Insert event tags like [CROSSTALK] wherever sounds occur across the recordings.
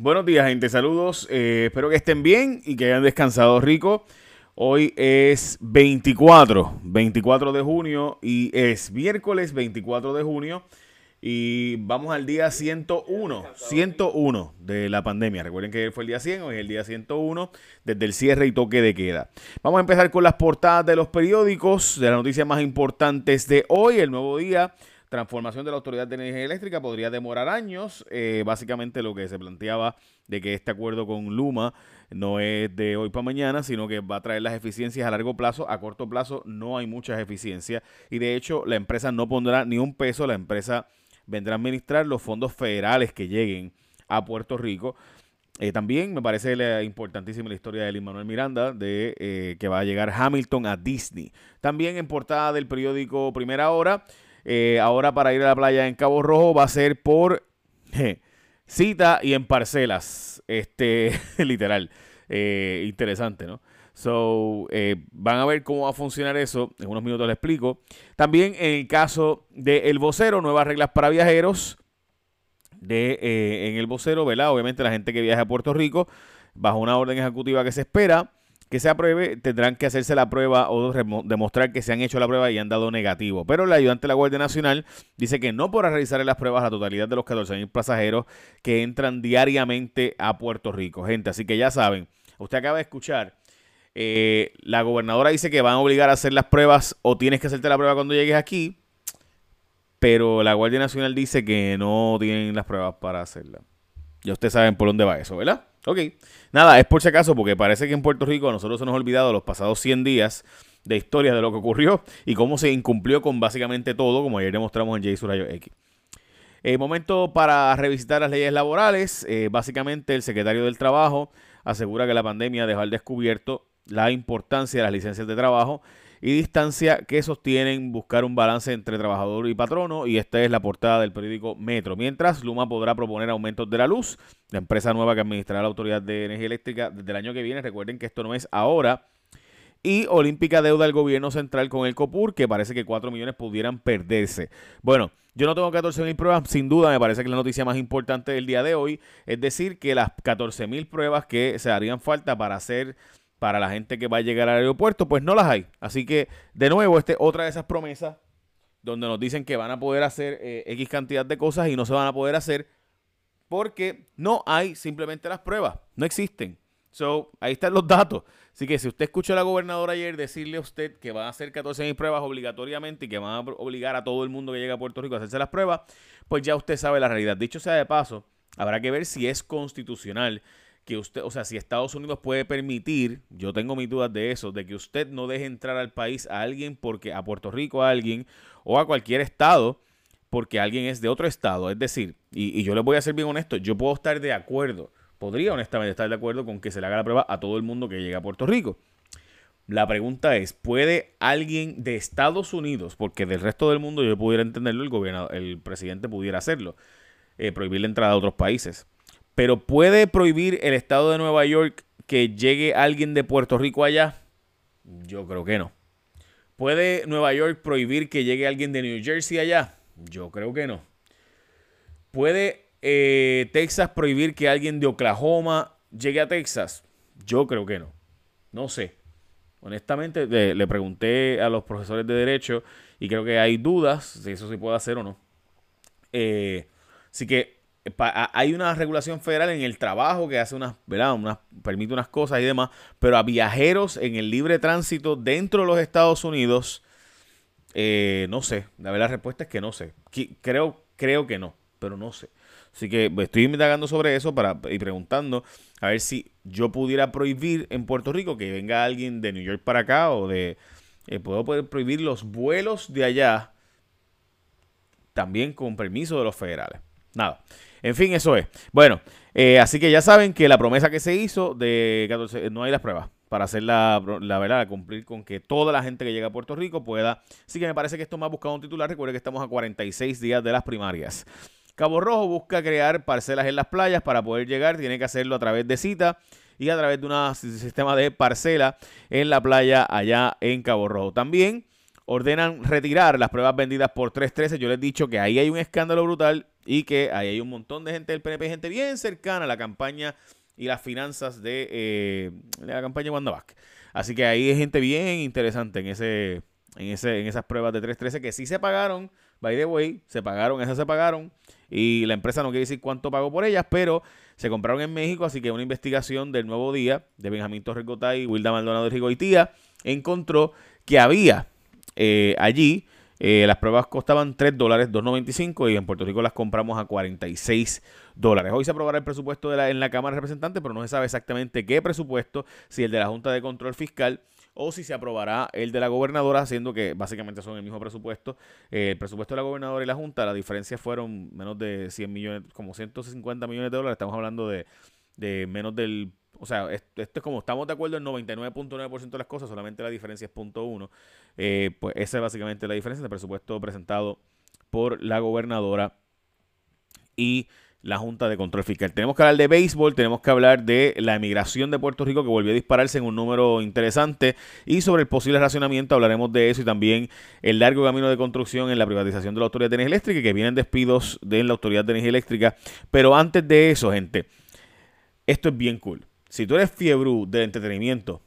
buenos días, gente. Saludos. Eh, espero que estén bien y que hayan descansado rico. Hoy es 24, 24 de junio y es miércoles 24 de junio y vamos al día 101, 101 de la pandemia. Recuerden que fue el día 100, hoy es el día 101 desde el cierre y toque de queda. Vamos a empezar con las portadas de los periódicos, de las noticias más importantes de hoy, el nuevo día transformación de la Autoridad de Energía Eléctrica podría demorar años. Eh, básicamente lo que se planteaba de que este acuerdo con Luma no es de hoy para mañana, sino que va a traer las eficiencias a largo plazo. A corto plazo no hay muchas eficiencias y de hecho la empresa no pondrá ni un peso, la empresa vendrá a administrar los fondos federales que lleguen a Puerto Rico. Eh, también me parece importantísima la historia de Lin Manuel Miranda, de eh, que va a llegar Hamilton a Disney. También en portada del periódico Primera Hora, eh, ahora para ir a la playa en Cabo Rojo va a ser por cita y en parcelas. Este, [LAUGHS] literal. Eh, interesante, ¿no? So, eh, van a ver cómo va a funcionar eso. En unos minutos les explico. También en el caso del vocero, nuevas reglas para viajeros. De, en el vocero, ¿verdad? Obviamente la gente que viaja a Puerto Rico, bajo una orden ejecutiva que se espera, que se apruebe, tendrán que hacerse la prueba o demostrar que se han hecho la prueba y han dado negativo. Pero el ayudante de la Guardia Nacional dice que no podrá realizar las pruebas a la totalidad de los 14.000 pasajeros que entran diariamente a Puerto Rico. Gente, así que ya saben, usted acaba de escuchar, eh, la gobernadora dice que van a obligar a hacer las pruebas o tienes que hacerte la prueba cuando llegues aquí, pero la Guardia Nacional dice que no tienen las pruebas para hacerla. Ya ustedes saben por dónde va eso, ¿verdad? Ok. Nada, es por si acaso, porque parece que en Puerto Rico a nosotros se nos ha olvidado los pasados 100 días de historia de lo que ocurrió y cómo se incumplió con básicamente todo, como ayer demostramos en J Surayo X. Eh, momento para revisitar las leyes laborales. Eh, básicamente, el secretario del Trabajo asegura que la pandemia dejó al descubierto la importancia de las licencias de trabajo y distancia que sostienen buscar un balance entre trabajador y patrono y esta es la portada del periódico Metro. Mientras, Luma podrá proponer aumentos de la luz, la empresa nueva que administrará la Autoridad de Energía Eléctrica desde el año que viene, recuerden que esto no es ahora, y olímpica deuda del gobierno central con el COPUR, que parece que 4 millones pudieran perderse. Bueno, yo no tengo 14 mil pruebas, sin duda me parece que la noticia más importante del día de hoy es decir que las 14 mil pruebas que se harían falta para hacer para la gente que va a llegar al aeropuerto, pues no las hay. Así que, de nuevo, este otra de esas promesas donde nos dicen que van a poder hacer eh, X cantidad de cosas y no se van a poder hacer porque no hay simplemente las pruebas, no existen. So, ahí están los datos. Así que si usted escuchó a la gobernadora ayer decirle a usted que van a hacer 14.000 pruebas obligatoriamente y que van a obligar a todo el mundo que llega a Puerto Rico a hacerse las pruebas, pues ya usted sabe la realidad. Dicho sea de paso, habrá que ver si es constitucional que usted, o sea, si Estados Unidos puede permitir, yo tengo mis dudas de eso, de que usted no deje entrar al país a alguien porque a Puerto Rico a alguien o a cualquier estado porque alguien es de otro estado. Es decir, y, yo les voy a ser bien honesto, yo puedo estar de acuerdo, podría honestamente estar de acuerdo con que se le haga la prueba a todo el mundo que llega a Puerto Rico. La pregunta es, ¿puede alguien de Estados Unidos, porque del resto del mundo yo pudiera entenderlo, el gobierno, el presidente pudiera hacerlo, eh, prohibir la entrada a otros países? Pero ¿puede prohibir el estado de Nueva York que llegue alguien de Puerto Rico allá? Yo creo que no. ¿Puede Nueva York prohibir que llegue alguien de New Jersey allá? Yo creo que no. ¿Puede eh, Texas prohibir que alguien de Oklahoma llegue a Texas? Yo creo que no. No sé. Honestamente, le, pregunté a los profesores de Derecho y creo que hay dudas si eso se puede hacer o no. Eh, así que hay una regulación federal en el trabajo que hace unas, ¿verdad? Unas, permite unas cosas y demás, pero a viajeros en el libre tránsito dentro de los Estados Unidos, eh, no sé. La verdad, la respuesta es que no sé. Creo, creo que no, pero no sé. Así que estoy indagando sobre eso para, y preguntando a ver si yo pudiera prohibir en Puerto Rico que venga alguien de New York para acá o de... Eh, puedo prohibir los vuelos de allá también con permiso de los federales. Nada. En fin, eso es. Bueno, eh, así que ya saben que la promesa que se hizo de 14, no hay las pruebas para hacer la, la verdad, cumplir con que toda la gente que llega a Puerto Rico pueda. Así que me parece que esto me ha buscado un titular. Recuerde que estamos a 46 días de las primarias. Cabo Rojo busca crear parcelas en las playas para poder llegar. Tiene que hacerlo a través de cita y a través de un sistema de parcela en la playa allá en Cabo Rojo. También ordenan retirar las pruebas vendidas por 313. Yo les he dicho que ahí hay un escándalo brutal y que ahí hay un montón de gente del PNP, gente bien cercana a la campaña y las finanzas de, eh, la campaña Wanda Así que ahí hay gente bien interesante en ese, en ese, en esas pruebas de 313 que sí se pagaron, by the way, se pagaron, esas se pagaron y la empresa no quiere decir cuánto pagó por ellas, pero se compraron en México, así que una investigación del Nuevo Día de Benjamín Torrecotay y Wilda Maldonado de Rigoitía encontró que había eh, allí eh, las pruebas costaban 3 dólares, 2.95 y en Puerto Rico las compramos a 46 dólares. Hoy se aprobará el presupuesto de la, en la Cámara de Representantes, pero no se sabe exactamente qué presupuesto, si el de la Junta de Control Fiscal o si se aprobará el de la gobernadora, siendo que básicamente son el mismo presupuesto. Eh, el presupuesto de la gobernadora y la Junta, la diferencia fueron menos de 100 millones, como 150 millones de dólares. Estamos hablando de, de menos del o sea, esto, es como estamos de acuerdo en 99.9% de las cosas, solamente la diferencia es .1. Eh, pues esa es básicamente la diferencia del presupuesto presentado por la gobernadora y la Junta de Control Fiscal. Tenemos que hablar de béisbol, tenemos que hablar de la emigración de Puerto Rico que volvió a dispararse en un número interesante y sobre el posible racionamiento hablaremos de eso y también el largo camino de construcción en la privatización de la Autoridad de Energía Eléctrica que vienen despidos de la Autoridad de Energía Eléctrica. Pero antes de eso, gente, esto es bien cool si tú eres fiebre del entretenimiento,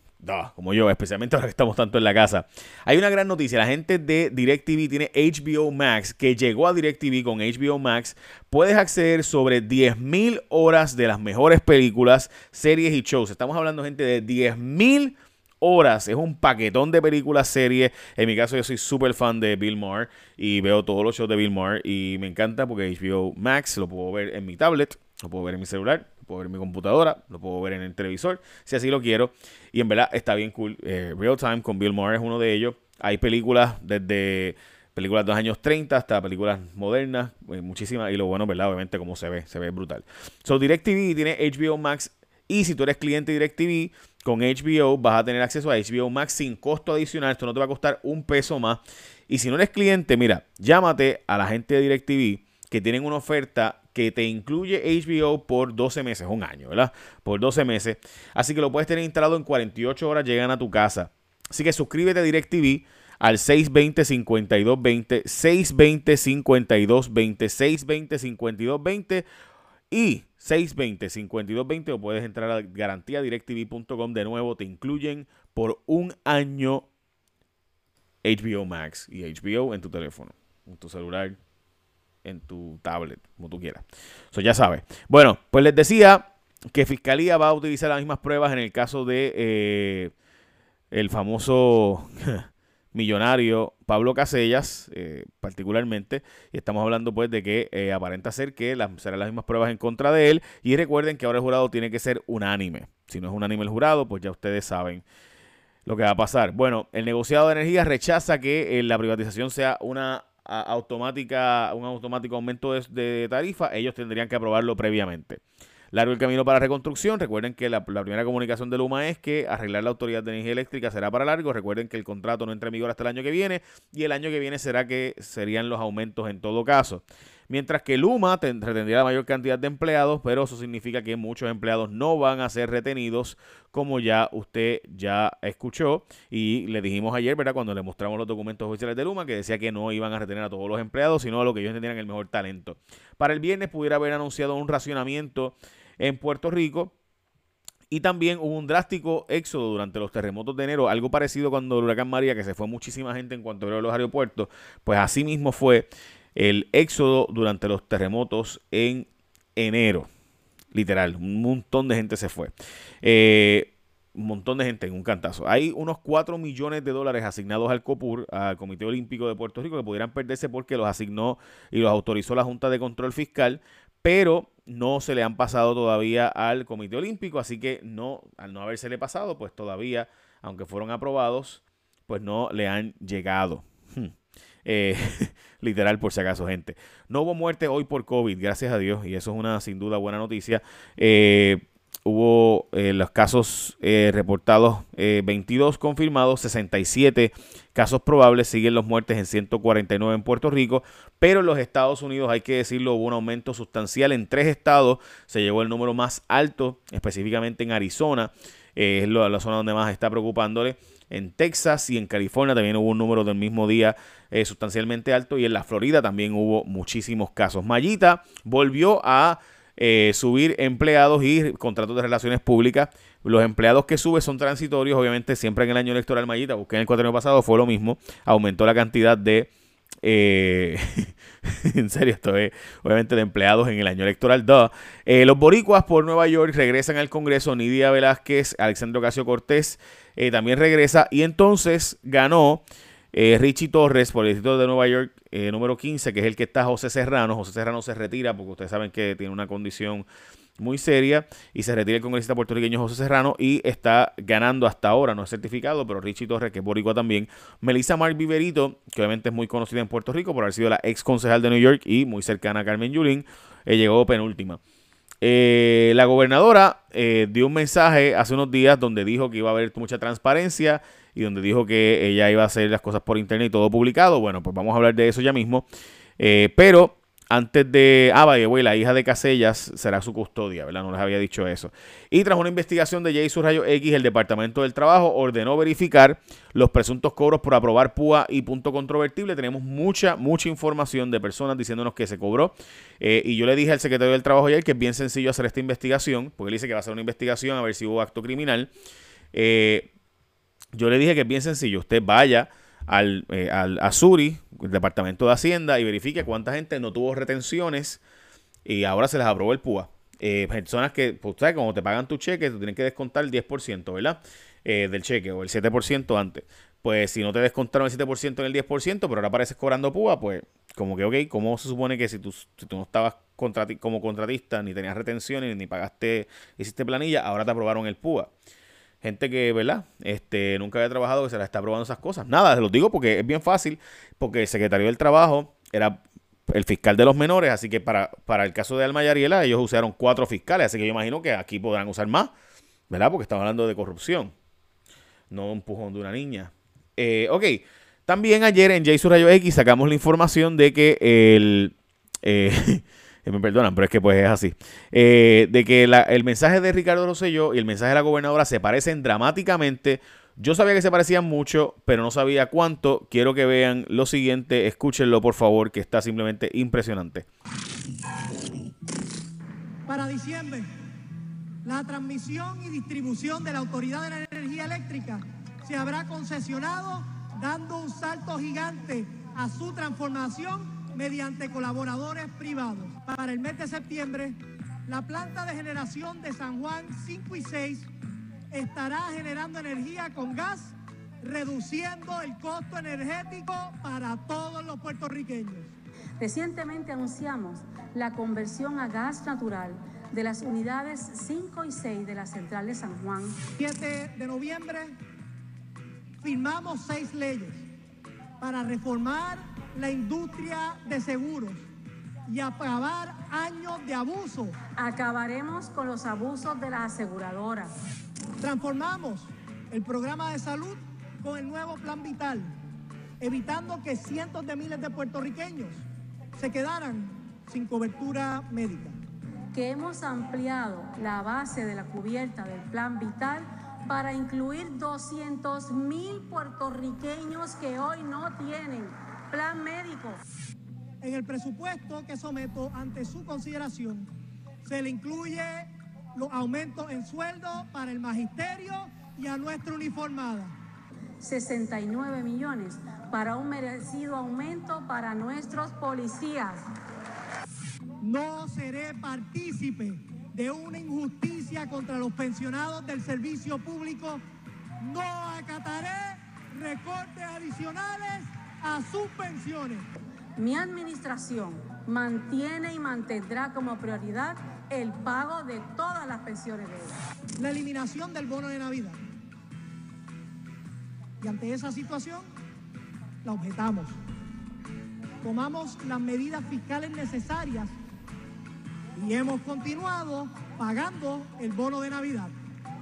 como yo, especialmente ahora que estamos tanto en la casa. Hay una gran noticia, la gente de DirecTV tiene HBO Max, que llegó a DirecTV con HBO Max. Puedes acceder sobre 10.000 horas de las mejores películas, series y shows. Estamos hablando, gente, de 10.000 horas. Es un paquetón de películas, series. En mi caso, yo soy súper fan de Bill Maher y veo todos los shows de Bill Maher y me encanta porque HBO Max lo puedo ver en mi tablet, lo puedo ver en mi celular puedo ver mi computadora, lo puedo ver en el televisor, si así lo quiero. Y en verdad está bien cool. Eh, Real Time con Bill Maher es uno de ellos. Hay películas desde películas de los años 30 hasta películas modernas, eh, muchísimas. Y lo bueno, ¿verdad? Obviamente, como se ve, se ve brutal. So, DirecTV tiene HBO Max. Y si tú eres cliente de DirecTV, con HBO vas a tener acceso a HBO Max sin costo adicional. Esto no te va a costar un peso más. Y si no eres cliente, mira, llámate a la gente de DirecTV que tienen una oferta que te incluye HBO por 12 meses, un año, ¿verdad? Por 12 meses. Así que lo puedes tener instalado en 48 horas, llegan a tu casa. Así que suscríbete a DirecTV al 620-5220, 620-5220, 620-5220 y 620-5220 o puedes entrar a garantiadirectv.com de nuevo, te incluyen por un año HBO Max y HBO en tu teléfono, en tu celular, en tu tablet, como tú quieras. Eso ya sabes. Bueno, pues les decía que Fiscalía va a utilizar las mismas pruebas en el caso de eh, el famoso [LAUGHS] millonario Pablo Casellas, eh, particularmente, y estamos hablando pues de que eh, aparenta ser que serán las mismas pruebas en contra de él, y recuerden que ahora el jurado tiene que ser unánime. Si no es unánime el jurado, pues ya ustedes saben lo que va a pasar. Bueno, el negociado de energía rechaza que la privatización sea una automática, un automático aumento de, tarifa, ellos tendrían que aprobarlo previamente. Largo el camino para reconstrucción. Recuerden que la, primera comunicación de Luma es que arreglar la Autoridad de Energía Eléctrica será para largo. Recuerden que el contrato no entra en vigor hasta el año que viene y el año que viene será que serían los aumentos en todo caso. Mientras que Luma retendría la mayor cantidad de empleados, pero eso significa que muchos empleados no van a ser retenidos, como ya usted ya escuchó. Y le dijimos ayer, ¿verdad? Cuando le mostramos los documentos oficiales de Luma, que decía que no iban a retener a todos los empleados, sino a los que ellos entendieran el mejor talento. Para el viernes pudiera haber anunciado un racionamiento en Puerto Rico. Y también hubo un drástico éxodo durante los terremotos de enero, algo parecido cuando el huracán María, que se fue muchísima gente en cuanto a los aeropuertos, pues así mismo fue el éxodo durante los terremotos en enero. Literal, un montón de gente se fue. Eh, un montón de gente en un cantazo. Hay unos 4 millones de dólares asignados al COPUR, al Comité Olímpico de Puerto Rico, que pudieran perderse porque los asignó y los autorizó la Junta de Control Fiscal, pero no se le han pasado todavía al Comité Olímpico, así que no, al no habérsele pasado, pues todavía, aunque fueron aprobados, pues no le han llegado. Eh, [LAUGHS] literal, por si acaso, gente. No hubo muerte hoy por COVID, gracias a Dios, y eso es una sin duda buena noticia. Eh, hubo eh, los casos eh, reportados 22 confirmados, 67 casos probables, siguen los muertes en 149 en Puerto Rico, pero en los Estados Unidos, hay que decirlo, hubo un aumento sustancial. En tres estados se llegó el número más alto, específicamente en Arizona, es la zona donde más está preocupándole. En Texas y en California también hubo un número del mismo día sustancialmente alto y en la Florida también hubo muchísimos casos. Mayita volvió a eh, subir empleados y contratos de relaciones públicas. Los empleados que sube son transitorios, obviamente siempre en el año electoral Mayita, busqué en el cuatro año pasado, fue lo mismo, aumentó la cantidad de... Eh, [LAUGHS] [LAUGHS] en serio, esto es obviamente de empleados en el año electoral. Eh, los boricuas por Nueva York regresan al Congreso. Nidia Velázquez, Alexandro Casio Cortés también regresa. Y entonces ganó eh, Richie Torres por el distrito de Nueva York, eh, número 15, que es el que está José Serrano. José Serrano se retira porque ustedes saben que tiene una condición muy seria y se retira el congresista puertorriqueño José Serrano y está ganando hasta ahora, no es certificado, pero Richie Torres, que es boricua también. Melissa Mark Viverito, que obviamente es muy conocida en Puerto Rico por haber sido la ex concejal de New York y muy cercana a Carmen Yulín, eh, llegó penúltima. la gobernadora dio un mensaje hace unos días donde dijo que iba a haber mucha transparencia y donde dijo que ella iba a hacer las cosas por internet y todo publicado. Bueno, pues vamos a hablar de eso ya mismo. Eh, pero antes de. Ah, vaya, güey, la hija de Casellas será su custodia, ¿verdad? No les había dicho eso. Y tras una investigación de J. Rayo X, el Departamento del Trabajo ordenó verificar los presuntos cobros por aprobar PUA y punto controvertible. Tenemos mucha, mucha información de personas diciéndonos que se cobró. Eh, y yo le dije al secretario del Trabajo ayer que es bien sencillo hacer esta investigación, porque él dice que va a hacer una investigación a ver si hubo acto criminal. Eh, yo le dije que es bien sencillo. Usted vaya al, eh, al a Suri, el Departamento de Hacienda, y verifique cuánta gente no tuvo retenciones y ahora se les aprobó el PUA. Eh, personas que, pues, ¿sabes? Como te pagan tu cheque, te tienen que descontar el 10%, ¿verdad? Eh, del cheque o el 7% antes. Pues si no te descontaron el 7% en el 10%, pero ahora apareces cobrando PUA, pues como que, ok, ¿cómo se supone que si tú, si tú no estabas como contratista, ni tenías retenciones, ni pagaste, hiciste planilla, ahora te aprobaron el PUA? Gente que, ¿verdad? Este, nunca había trabajado que se la está probando esas cosas. Nada, se los digo porque es bien fácil, porque el secretario del trabajo era el fiscal de los menores, así que para, para el caso de Alma y Ariela, ellos usaron cuatro fiscales, así que yo imagino que aquí podrán usar más, ¿verdad? Porque estamos hablando de corrupción, no un empujón de una niña. Eh, ok, también ayer en Jason Rayo X sacamos la información de que el... Eh, [LAUGHS] me perdonan, pero es que pues es así, eh, de que el mensaje de Ricardo Rosselló y el mensaje de la gobernadora se parecen dramáticamente. Yo sabía que se parecían mucho, pero no sabía cuánto. Quiero que vean lo siguiente, escúchenlo por favor, que está simplemente impresionante. Para diciembre, la transmisión y distribución de la Autoridad de la Energía Eléctrica se habrá concesionado dando un salto gigante a su transformación mediante colaboradores privados. Para el mes de septiembre, la planta de generación de San Juan 5 y 6 estará generando energía con gas, reduciendo el costo energético para todos los puertorriqueños. Recientemente anunciamos la conversión a gas natural de las unidades 5 y 6 de la central de San Juan. 7 de noviembre firmamos seis leyes para reformar la industria de seguros y acabar años de abuso. Acabaremos con los abusos de las aseguradoras. Transformamos el programa de salud con el nuevo plan vital, evitando que cientos de miles de puertorriqueños se quedaran sin cobertura médica. Que hemos ampliado la base de la cubierta del plan vital para incluir 200 mil puertorriqueños que hoy no tienen plan médico. En el presupuesto que someto ante su consideración se le incluye los aumentos en sueldo para el magisterio y a nuestra uniformada. 69 millones para un merecido aumento para nuestros policías. No seré partícipe de una injusticia contra los pensionados del servicio público. No acataré recortes adicionales a sus pensiones. Mi administración mantiene y mantendrá como prioridad el pago de todas las pensiones de ellos. La eliminación del bono de Navidad. Y ante esa situación, la objetamos. Tomamos las medidas fiscales necesarias y hemos continuado pagando el bono de Navidad.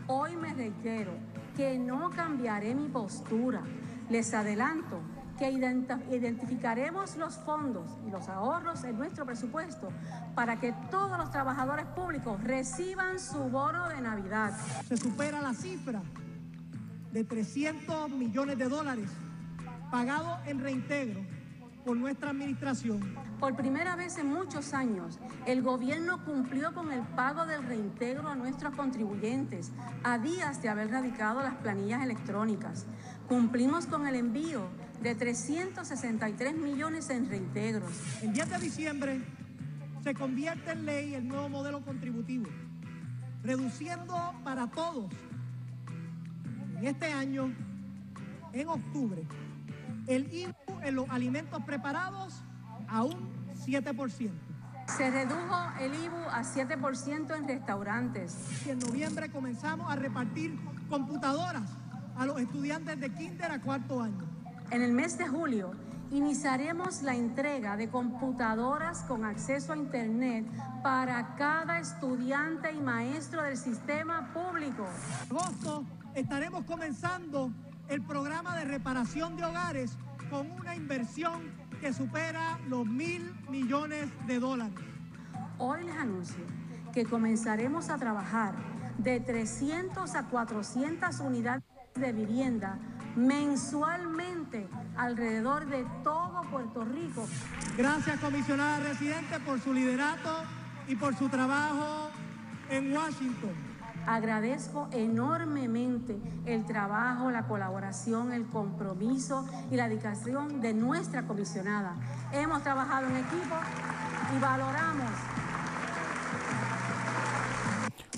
Hoy me reitero que no cambiaré mi postura. Les adelanto que identificaremos los fondos y los ahorros en nuestro presupuesto para que todos los trabajadores públicos reciban su bono de Navidad. Se supera la cifra de 300 millones de dólares pagados en reintegro por nuestra administración. Por primera vez en muchos años, el gobierno cumplió con el pago del reintegro a nuestros contribuyentes a días de haber radicado las planillas electrónicas. Cumplimos con el envío de 363 millones en reintegros. El 10 de diciembre se convierte en ley el nuevo modelo contributivo, reduciendo para todos en este año, en octubre, el IVU en los alimentos preparados a un 7%. Se redujo el IVU a 7% en restaurantes. Y en noviembre comenzamos a repartir computadoras a los estudiantes de kinder a cuarto año. En el mes de julio iniciaremos la entrega de computadoras con acceso a Internet para cada estudiante y maestro del sistema público. En agosto estaremos comenzando el programa de reparación de hogares con una inversión que supera los mil millones de dólares. Hoy les anuncio que comenzaremos a trabajar de 300 a 400 unidades de vivienda mensualmente alrededor de todo Puerto Rico. Gracias, comisionada residente, por su liderato y por su trabajo en Washington. Agradezco enormemente el trabajo, la colaboración, el compromiso y la dedicación de nuestra comisionada. Hemos trabajado en equipo y valoramos.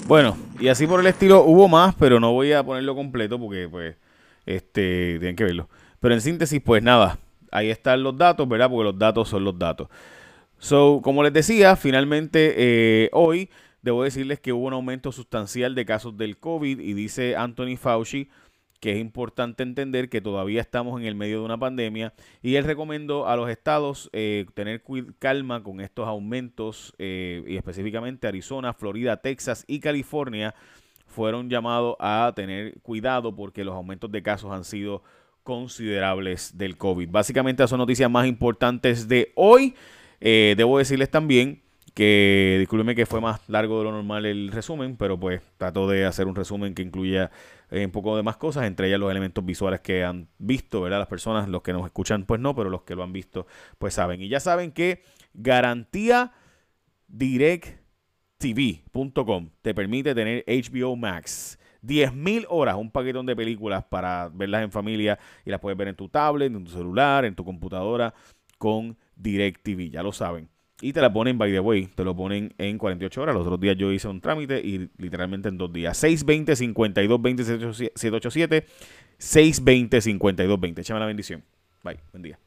Bueno, y así por el estilo hubo más, pero no voy a ponerlo completo porque pues este tienen que verlo. Pero en síntesis, pues nada, ahí están los datos, ¿verdad? Porque los datos son los datos. So, como les decía, finalmente eh, hoy Debo decirles que hubo un aumento sustancial de casos del COVID y dice Anthony Fauci que es importante entender que todavía estamos en el medio de una pandemia y él recomendó a los estados eh, tener calma con estos aumentos eh, y específicamente Arizona, Florida, Texas y California fueron llamados a tener cuidado porque los aumentos de casos han sido considerables del COVID. Básicamente, son noticias más importantes de hoy. Eh, debo decirles también que discúlpeme que fue más largo de lo normal el resumen, pero pues trato de hacer un resumen que incluya eh, un poco de más cosas, entre ellas los elementos visuales que han visto, ¿verdad? Las personas, los que nos escuchan, pues no, pero los que lo han visto, pues saben. Y ya saben que garantía directtv.com te permite tener HBO Max. 10.000 horas, un paquetón de películas para verlas en familia y las puedes ver en tu tablet, en tu celular, en tu computadora con DirecTV, ya lo saben. Y te la ponen, by the way, te lo ponen en 48 horas. Los otros días yo hice un trámite y literalmente en dos días. 620 52 20 787 620 52 20. Échame la bendición. Bye. Buen día.